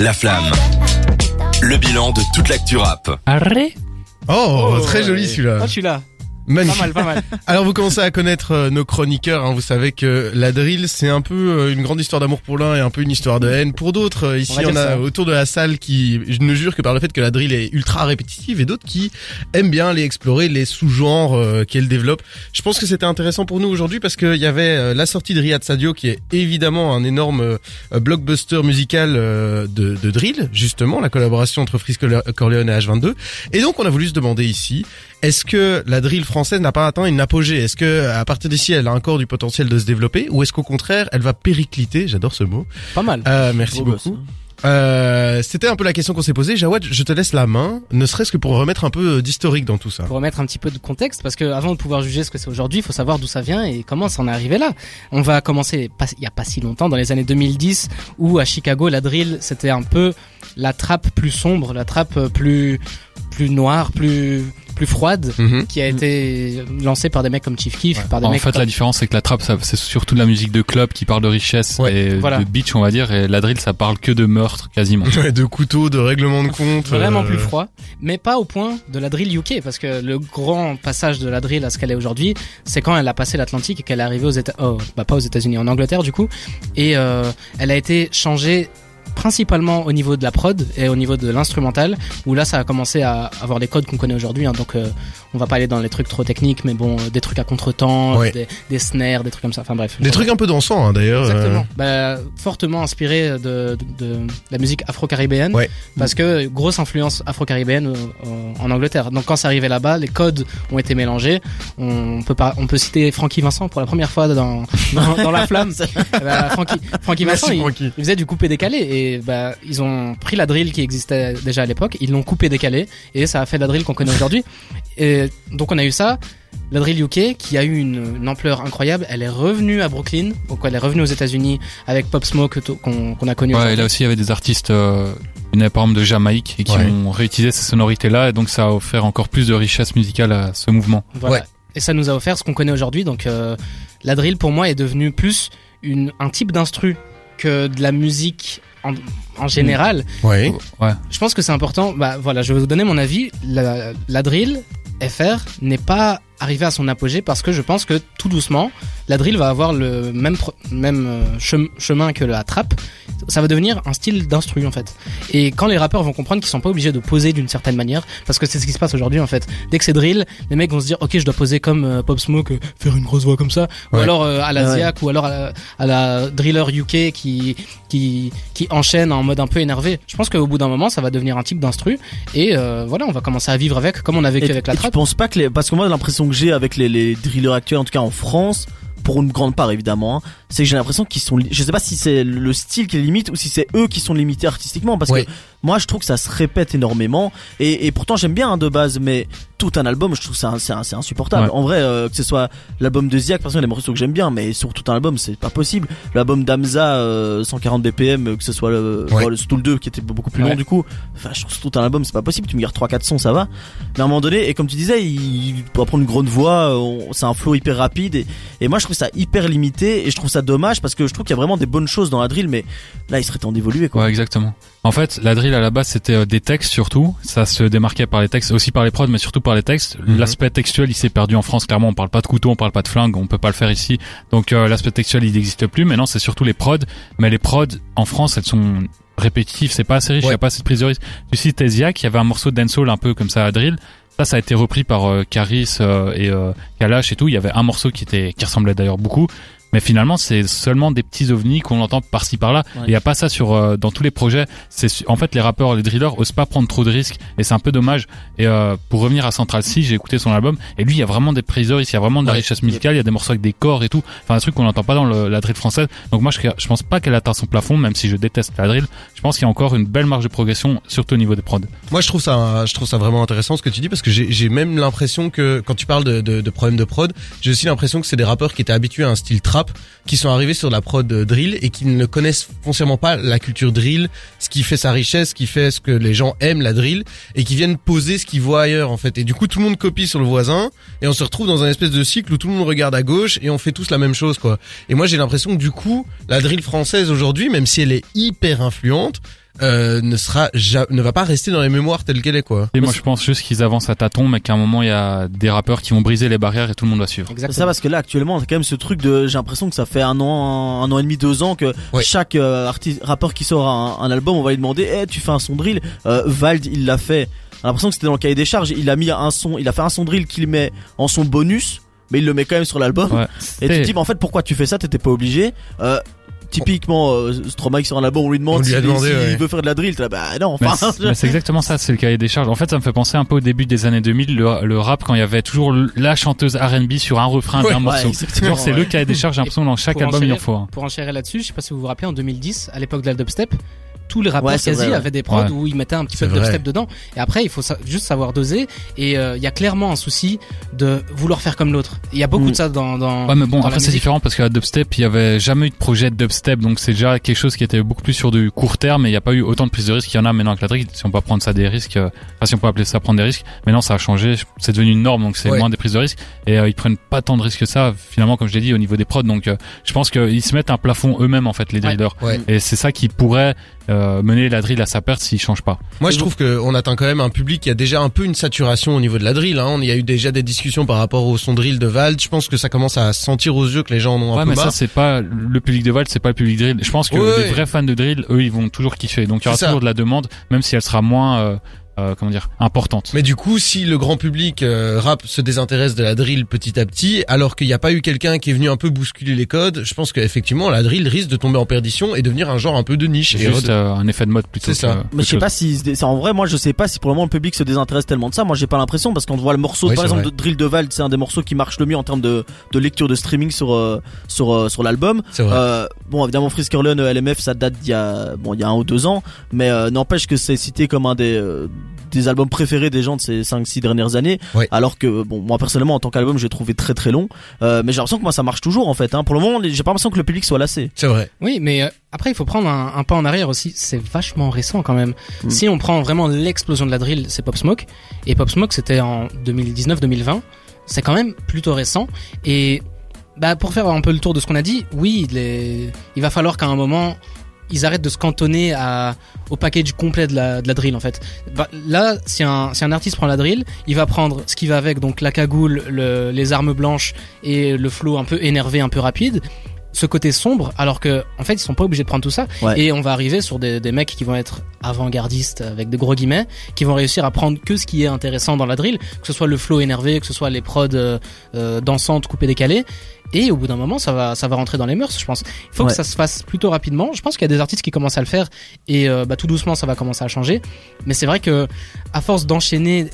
La flamme. Le bilan de toute l'actu rap. Arrête Oh, Oh, très joli celui-là. Ah, tu l'as. Magnifique. Pas mal, pas mal. Alors vous commencez à connaître euh, nos chroniqueurs, hein. vous savez que la drill c'est un peu euh, une grande histoire d'amour pour l'un et un peu une histoire de haine pour d'autres. Euh, Ici On a ça. autour de la salle qui je ne jure que par le fait que la drill est ultra répétitive et d'autres qui aiment bien les explorer, les sous-genres qu'elle développe. Je pense que c'était intéressant pour nous aujourd'hui parce qu'il y avait la sortie de Riyad Sadio qui est évidemment un énorme blockbuster musical de, de drill, justement la collaboration entre Frisk Corleone et H22. Et donc on a voulu se demander ici est-ce que la drill française n'a pas atteint une apogée? Est-ce que à partir d'ici, elle a encore du potentiel de se développer, ou est-ce qu'au contraire, elle va péricliter? J'adore ce mot. Pas mal. Euh, merci Beau beaucoup. hein. Euh, C'était un peu la question qu'on s'est posée. Jawad, je te laisse la main, ne serait-ce que pour remettre un peu d'historique dans tout ça. Pour remettre un petit peu de contexte, parce que avant de pouvoir juger ce que c'est aujourd'hui, il faut savoir d'où ça vient et comment ça en est arrivé là. On va commencer pas- il y a pas si longtemps, dans les années 2010, où à Chicago, la drill, c'était un peu la trappe plus sombre, la trappe euh, plus plus noire, plus plus froide, Mhm. qui a été lancée par des mecs comme Chief Keef, par des En mecs fait, comme- la différence, c'est que la trappe, ça- c'est surtout de la musique de club qui parle de richesse Ouais, et voilà. de beach, on va dire, et la drill, ça parle que de meurtre, quasiment. Ouais, de couteaux, de règlements de compte. vraiment euh, plus froid, mais pas au point de la drill UK, parce que le grand passage de la drill à ce qu'elle est aujourd'hui, c'est quand elle a passé l'Atlantique et qu'elle est arrivée aux États, oh, bah pas aux États-Unis, en Angleterre du coup, et euh, elle a été changée principalement au niveau de la prod et au niveau de l'instrumental où là ça a commencé à avoir les codes qu'on connaît aujourd'hui hein, donc euh, on va pas aller dans les trucs trop techniques mais bon euh, des trucs à contretemps Ouais. des, des snares des trucs comme ça enfin bref Des trucs un peu dansants, hein, d'ailleurs. euh, Exactement. Bah, fortement inspiré de, de, de la musique afro-caribéenne. Ouais. Parce que grosse influence afro-caribéenne euh, en Angleterre. Donc quand c'est arrivé là-bas, les codes ont été mélangés. On peut pas, on peut citer Frankie Vincent pour la première fois dans, dans, dans la flamme. Bah, Frankie, Frankie Merci, Vincent, il, faisait du coupé décalé et bah ils ont pris la drill qui existait déjà à l'époque, ils l'ont coupé décalé et ça a fait la drill qu'on connaît aujourd'hui. Et donc on a eu ça, la drill UK qui a eu une, une ampleur incroyable. Elle est revenue à Brooklyn, donc elle est revenue aux États-Unis avec Pop Smoke qu'on a connu. Ouais, et là aussi, il y avait des artistes, euh, une par exemple de Jamaïque, et qui Ouais. ont réutilisé ces sonorités-là, et donc ça a offert encore plus de richesse musicale à ce mouvement. Voilà. Ouais. Et ça nous a offert ce qu'on connaît aujourd'hui. Donc euh, la drill pour moi est devenue plus une, un type d'instru que de la musique en, en général. Ouais. Je pense que c'est important. Bah voilà, je vais vous donner mon avis. La, la drill FR n'est pas arrivée à son apogée parce que je pense que tout doucement, la drill va avoir le même même euh, chem- chemin que la trap. Ça va devenir un style d'instru en fait. Et quand les rappeurs vont comprendre qu'ils sont pas obligés de poser d'une certaine manière, parce que c'est ce qui se passe aujourd'hui en fait. Dès que c'est drill, les mecs vont se dire ok je dois poser comme euh, Pop Smoke, euh, faire une grosse voix comme ça, ou alors euh, à la Ouais. Ziak, ou alors à la, à la driller UK qui qui qui enchaîne en mode un peu énervé. Je pense qu'au bout d'un moment ça va devenir un type d'instru et voilà on va commencer à vivre avec comme on a vécu Et, avec la trap. penses pas que les, parce que moi l'impression que j'ai avec les, les drillers actuels, en tout cas en France, pour une grande part évidemment, hein, c'est que j'ai l'impression qu'ils sont, je sais pas si c'est le style qui est limite ou si c'est eux qui sont limités artistiquement, parce que moi je trouve que ça se répète énormément et, et pourtant j'aime bien hein, de base, mais tout un album je trouve ça c'est insupportable. Ouais. En vrai, euh, que ce soit l'album de Ziak, il y a des morceaux que j'aime bien, mais sur tout un album c'est pas possible. L'album d'Amza, euh, 140 BPM, que ce soit le, Ouais. le Stool 2 qui était beaucoup plus long du coup. Enfin, je trouve que tout un album c'est pas possible. Tu me gardes 3-4 sons, ça va. Mais à un moment donné, et comme tu disais, il doit prendre une grande voix, c'est un flow hyper rapide et, et moi je trouve ça hyper limité et je trouve ça dommage parce que je trouve qu'il y a vraiment des bonnes choses dans la drill mais là il serait temps d'évoluer quoi. Ouais, exactement. En fait, la drill à la base, c'était euh, des textes surtout. Ça se démarquait par les textes, aussi par les prods, mais surtout par les textes. Mhm. L'aspect textuel, il s'est perdu en France. Clairement, on parle pas de couteau, on parle pas de flingue, on peut pas le faire ici. Donc euh, l'aspect textuel, il n'existe plus. Maintenant, c'est surtout les prods. Mais les prods, en France, elles sont répétitives. C'est pas assez riche, il Ouais. y a pas assez de prise de risque. Tu cites il y avait un morceau de dancehall un peu comme ça à drill. Ça, ça a été repris par euh, Caris euh, et euh, Kalash et tout. Il y avait un morceau qui était qui ressemblait d'ailleurs beaucoup. Mais finalement, c'est seulement des petits ovnis qu'on entend par-ci par-là. Ouais. Il y a pas ça sur euh, dans tous les projets. C'est en fait les rappeurs, les drillers osent pas prendre trop de risques et c'est un peu dommage. Et euh, pour revenir à Central C, j'ai écouté son album et lui, il y a vraiment des risques, il y a vraiment de la Ouais. richesse musicale, il y a des morceaux avec des corps et tout. Enfin, un truc qu'on n'entend pas dans le- la drill française. Donc moi, je, je pense pas qu'elle atteint son plafond, même si je déteste la drill. Je pense qu'il y a encore une belle marge de progression, surtout au niveau des prods. Moi, je trouve ça, je trouve ça vraiment intéressant ce que tu dis parce que j'ai j'ai même l'impression que quand tu parles de, de, de problèmes de prod, j'ai aussi l'impression que c'est des rappeurs qui étaient habitués à un style trap, qui sont arrivés sur la prod euh, drill et qui ne connaissent foncièrement pas la culture drill, ce qui fait sa richesse, ce qui fait ce que les gens aiment la drill et qui viennent poser ce qu'ils voient ailleurs en fait. Et du coup, tout le monde copie sur le voisin et on se retrouve dans un espèce de cycle où tout le monde regarde à gauche et on fait tous la même chose quoi. Et moi, j'ai l'impression que du coup, la drill française aujourd'hui, même si elle est hyper influente, euh, ne sera ja- ne va pas rester dans les mémoires telle qu'elle est quoi. Et moi, je pense juste qu'ils avancent à tâtons, mais qu'à un moment, il y a des rappeurs qui vont briser les barrières et tout le monde va suivre. C'est Exactement. ça parce que là actuellement, t'as quand même ce truc de, j'ai l'impression que ça fait un an, un an et demi, deux ans que Ouais. chaque euh, artiste, rappeur qui sort un, un album, on va lui demander, eh, tu fais un son drill. Euh, Vald, il l'a fait. J'ai l'impression que c'était dans le cahier des charges. Il a mis un son, il a fait un son drill qu'il met en son bonus, mais il le met quand même sur l'album. Ouais. Et tu te dis, mais en fait, pourquoi tu fais ça? T'étais pas obligé. Euh, typiquement, euh, Stromae qui sort un album, on lui demande s'il ouais. veut faire de la drill. T'es là, bah non, enfin. c'est mais c'est exactement ça, c'est le cahier des charges. En fait, ça me fait penser un peu au début des années 2000, le, le rap, quand il y avait toujours la chanteuse R&B sur un refrain Ouais, d'un ouais, morceau. Genre, c'est ouais. le cahier des charges, j'ai l'impression, dans chaque album, il en faut. Pour enchérir là-dessus, je sais pas si vous vous rappelez, en 2010, à l'époque de la dubstep, tous les rappeurs Ouais, quasi vrai, ouais. avaient des prods Ouais. où ils mettaient un petit peu de dubstep dedans. Et après, il faut sa- juste savoir doser. Et euh, il y a clairement un souci de vouloir faire comme l'autre. Il y a beaucoup Mm. de ça dans. dans Ouais, mais bon, la après, c'est différent parce qu'à dubstep, il y avait jamais eu de projet de dubstep, donc c'est déjà quelque chose qui était beaucoup plus sur du court terme et il n'y a pas eu autant de prise de risque qu'il y en a maintenant avec la drill. Si on peut prendre ça des risques, euh, enfin, si on peut appeler ça prendre des risques, maintenant ça a changé, c'est devenu une norme, donc c'est Ouais. moins des prises de risque et euh, ils prennent pas tant de risques que ça, finalement, comme je l'ai dit, au niveau des prods, donc euh, je pense qu'ils se mettent un plafond eux-mêmes, en fait, les Ouais. drillers. Ouais. Et c'est ça qui pourrait euh, mener la drill à sa perte s'ils changent pas. Moi, je trouve qu'on atteint quand même un public qui a déjà un peu une saturation au niveau de la drill. Hein. On y a eu déjà des discussions par rapport au son drill de Vald. Je pense que ça commence à sentir aux yeux que les gens en ont un peu mais marre. ça, c'est pas le public de Val, c'est pas le public drill. Je pense que Ouais, les ouais. vrais fans de drill, eux, ils vont toujours kiffer. Donc il y aura toujours de la demande, même si elle sera moins, euh, euh, comment dire, importante. Mais du coup, si le grand public euh, rap se désintéresse de la drill petit à petit, alors qu'il n'y a pas eu quelqu'un qui est venu un peu bousculer les codes, je pense qu'effectivement la drill risque de tomber en perdition et devenir un genre un peu de niche. C'est Et juste euh, un effet de mode plutôt. C'est ça. que- Mais je sais chose. pas si c'est en vrai moi je sais pas si pour le moment le public se désintéresse tellement de ça. Moi j'ai pas l'impression parce qu'on voit le morceau Oui, par exemple vrai. de Drill de Vald, c'est un des morceaux qui marche le mieux en termes de, de lecture de streaming sur euh, sur euh, sur l'album. C'est vrai. Euh, bon évidemment Frisk LMF ça date d'il y a bon il y a un ou deux ans, mais euh, n'empêche que c'est cité comme un des euh, des albums préférés des gens de ces 5 6 dernières années alors que bon moi personnellement en tant qu'album j'ai trouvé très très long euh, mais j'ai l'impression que moi ça marche toujours en fait hein. pour le moment j'ai pas l'impression que le public soit lassé C'est vrai. Oui, mais euh, après, il faut prendre un, un pas en arrière aussi. C'est vachement récent quand même. Mm. Si on prend vraiment l'explosion de la drill, c'est Pop Smoke. Et Pop Smoke, c'était en 2019-2020. C'est quand même plutôt récent. Et bah, pour faire un peu le tour de ce qu'on a dit, oui, les... il va falloir qu'à un moment, ils arrêtent de se cantonner à, au package complet de la, de la drill en fait. Bah, là, si un, si un artiste prend la drill, il va prendre ce qui va avec, donc la cagoule, le- les armes blanches et le flow un peu énervé, un peu rapide ce côté sombre, alors que en fait ils sont pas obligés de prendre tout ça. Ouais. Et on va arriver sur des, des mecs qui vont être avant-gardistes avec des gros guillemets, qui vont réussir à prendre que ce qui est intéressant dans la drill, que ce soit le flow énervé, que ce soit les prods euh, euh, dansantes, coupées, décalées. Et au bout d'un moment, ça va, ça va rentrer dans les mœurs, je pense. Il faut Ouais. que ça se fasse plutôt rapidement. Je pense qu'il y a des artistes qui commencent à le faire et euh, bah, tout doucement, ça va commencer à changer. Mais c'est vrai que à force d'enchaîner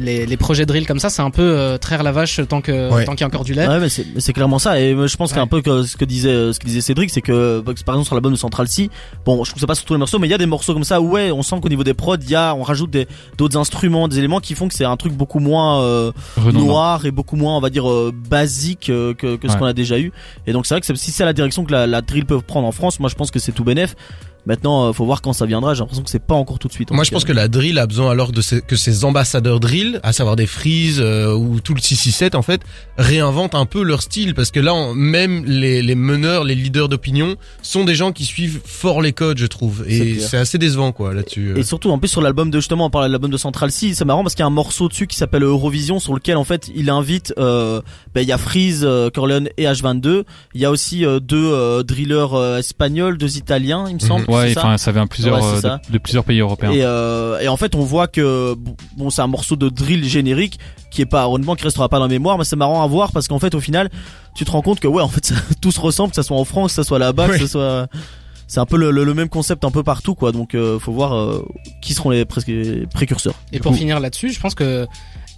les, les projets drill comme ça, c'est un peu euh, traire la vache tant que Ouais. tant qu'il y a encore du lait. Ouais, mais c'est, clairement ça. Et euh, je pense Ouais. qu'un peu que ce que disait, euh, ce que disait Cédric, c'est que, bah, par exemple, sur l'album de Central C, bon, je trouve que c'est pas sur tous les morceaux, mais il y a des morceaux comme ça où, ouais, on sent qu'au niveau des prods, il y a, on rajoute des, d'autres instruments, des éléments qui font que c'est un truc beaucoup moins, euh, noir et beaucoup moins, on va dire, euh, basique euh, que, que ce Ouais. qu'on a déjà eu. Et donc, c'est vrai que c'est- si c'est la direction que la, la drill peut prendre en France, moi, je pense que c'est tout bénef. Maintenant, euh, faut voir quand ça viendra. J'ai l'impression que c'est pas encore tout de suite. en Moi, je pense que la drill a besoin alors de ces- que ces ambassadeurs drill, à savoir des Freeze euh, ou tout le 667 en fait, réinventent un peu leur style parce que là, on- même les, les meneurs, les leaders d'opinion sont des gens qui suivent fort les codes, je trouve, et c'est assez décevant quoi là-dessus. euh. Et surtout, en plus, sur l'album de justement, on parlait de l'album de Central C, c'est marrant parce qu'il y a un morceau dessus qui s'appelle Eurovision, sur lequel en fait il invite, euh, ben, il y a Freeze, euh, Corleone et H22. Il y a aussi euh, deux euh, drillers euh, espagnols, deux Italiens, il me semble. Ouais, c'est ça enfin, ça vient plusieurs, Ouais, c'est euh, ça. de, de plusieurs pays européens. Et, euh, et en fait, on voit que bon, c'est un morceau de drill générique qui est pas honnêtement qui restera pas dans la mémoire, mais c'est marrant à voir parce qu'en fait, au final, tu te rends compte que ouais, en fait, ça, tout se ressemble, que ça soit en France, que ça soit là-bas, Ouais. que ça soit c'est un peu le, le- le même concept un peu partout quoi donc euh, faut voir euh, qui seront les presque précurseurs Et Du pour coup- finir là-dessus, je pense que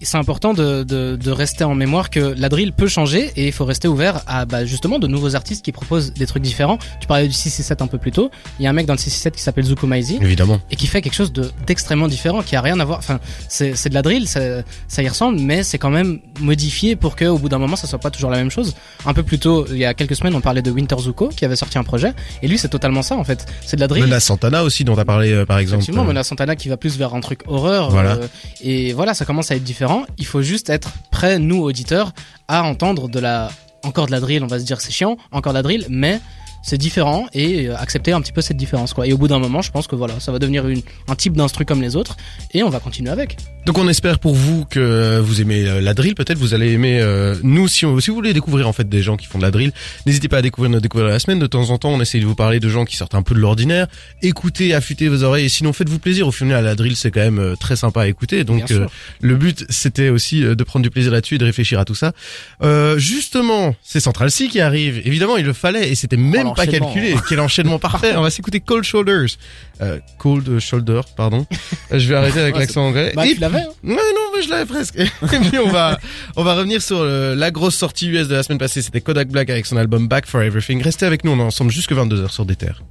c'est important de, de, de rester en mémoire que la drill peut changer et il faut rester ouvert à bah, justement de nouveaux artistes qui proposent des trucs différents. Tu parlais du 667 un peu plus tôt. Il y a un mec dans le 667 qui s'appelle Zuko Maizi Évidemment. et qui fait quelque chose de d'extrêmement différent, qui a rien à voir. Enfin, c'est c'est de la drill, ça, ça y ressemble, mais c'est quand même modifié pour que au bout d'un moment ça soit pas toujours la même chose. Un peu plus tôt, il y a quelques semaines, on parlait de Winter Zuko qui avait sorti un projet et lui c'est totalement ça en fait. C'est de la drill. Mena Santana aussi dont t'as parlé euh, par exemple. Effectivement, Mona Santana qui va plus vers un truc horreur. Voilà. euh, et voilà, ça commence à être différent. Il faut juste être prêt, nous auditeurs, à entendre de la encore de la drill. On va se dire c'est chiant, encore de la drill, mais c'est différent et euh, accepter un petit peu cette différence. Et au bout d'un moment, je pense que voilà, ça va devenir un type d'instru comme les autres et on va continuer avec. Donc on espère pour vous que vous aimez euh, la drill, peut-être vous allez aimer euh, nous si, on- si vous voulez découvrir en fait des gens qui font de la drill, n'hésitez pas à découvrir notre découverte de la semaine. De temps en temps, on essaye de vous parler de gens qui sortent un peu de l'ordinaire. Écoutez, affûtez vos oreilles et sinon faites-vous plaisir. Au final, la drill c'est quand même euh, très sympa à écouter. Donc euh, le but c'était aussi euh, de prendre du plaisir là-dessus et de réfléchir à tout ça. Euh, justement, c'est Central C qui arrive. Évidemment, il le fallait et c'était même pas l'enchaînement. calculé. Quel enchaînement parfait. On va s'écouter Cold Shoulders. Euh, Cold Shoulder, pardon. Euh, Je vais arrêter avec Ouais, l'accent anglais. Bah Et tu l'avais. hein. Ouais, non, mais je l'avais presque. Et puis on va, on va revenir sur la grosse sortie US de la semaine passée. C'était Kodak Black avec son album Back for Everything. Restez avec nous, on est ensemble jusque 22h sur des terres.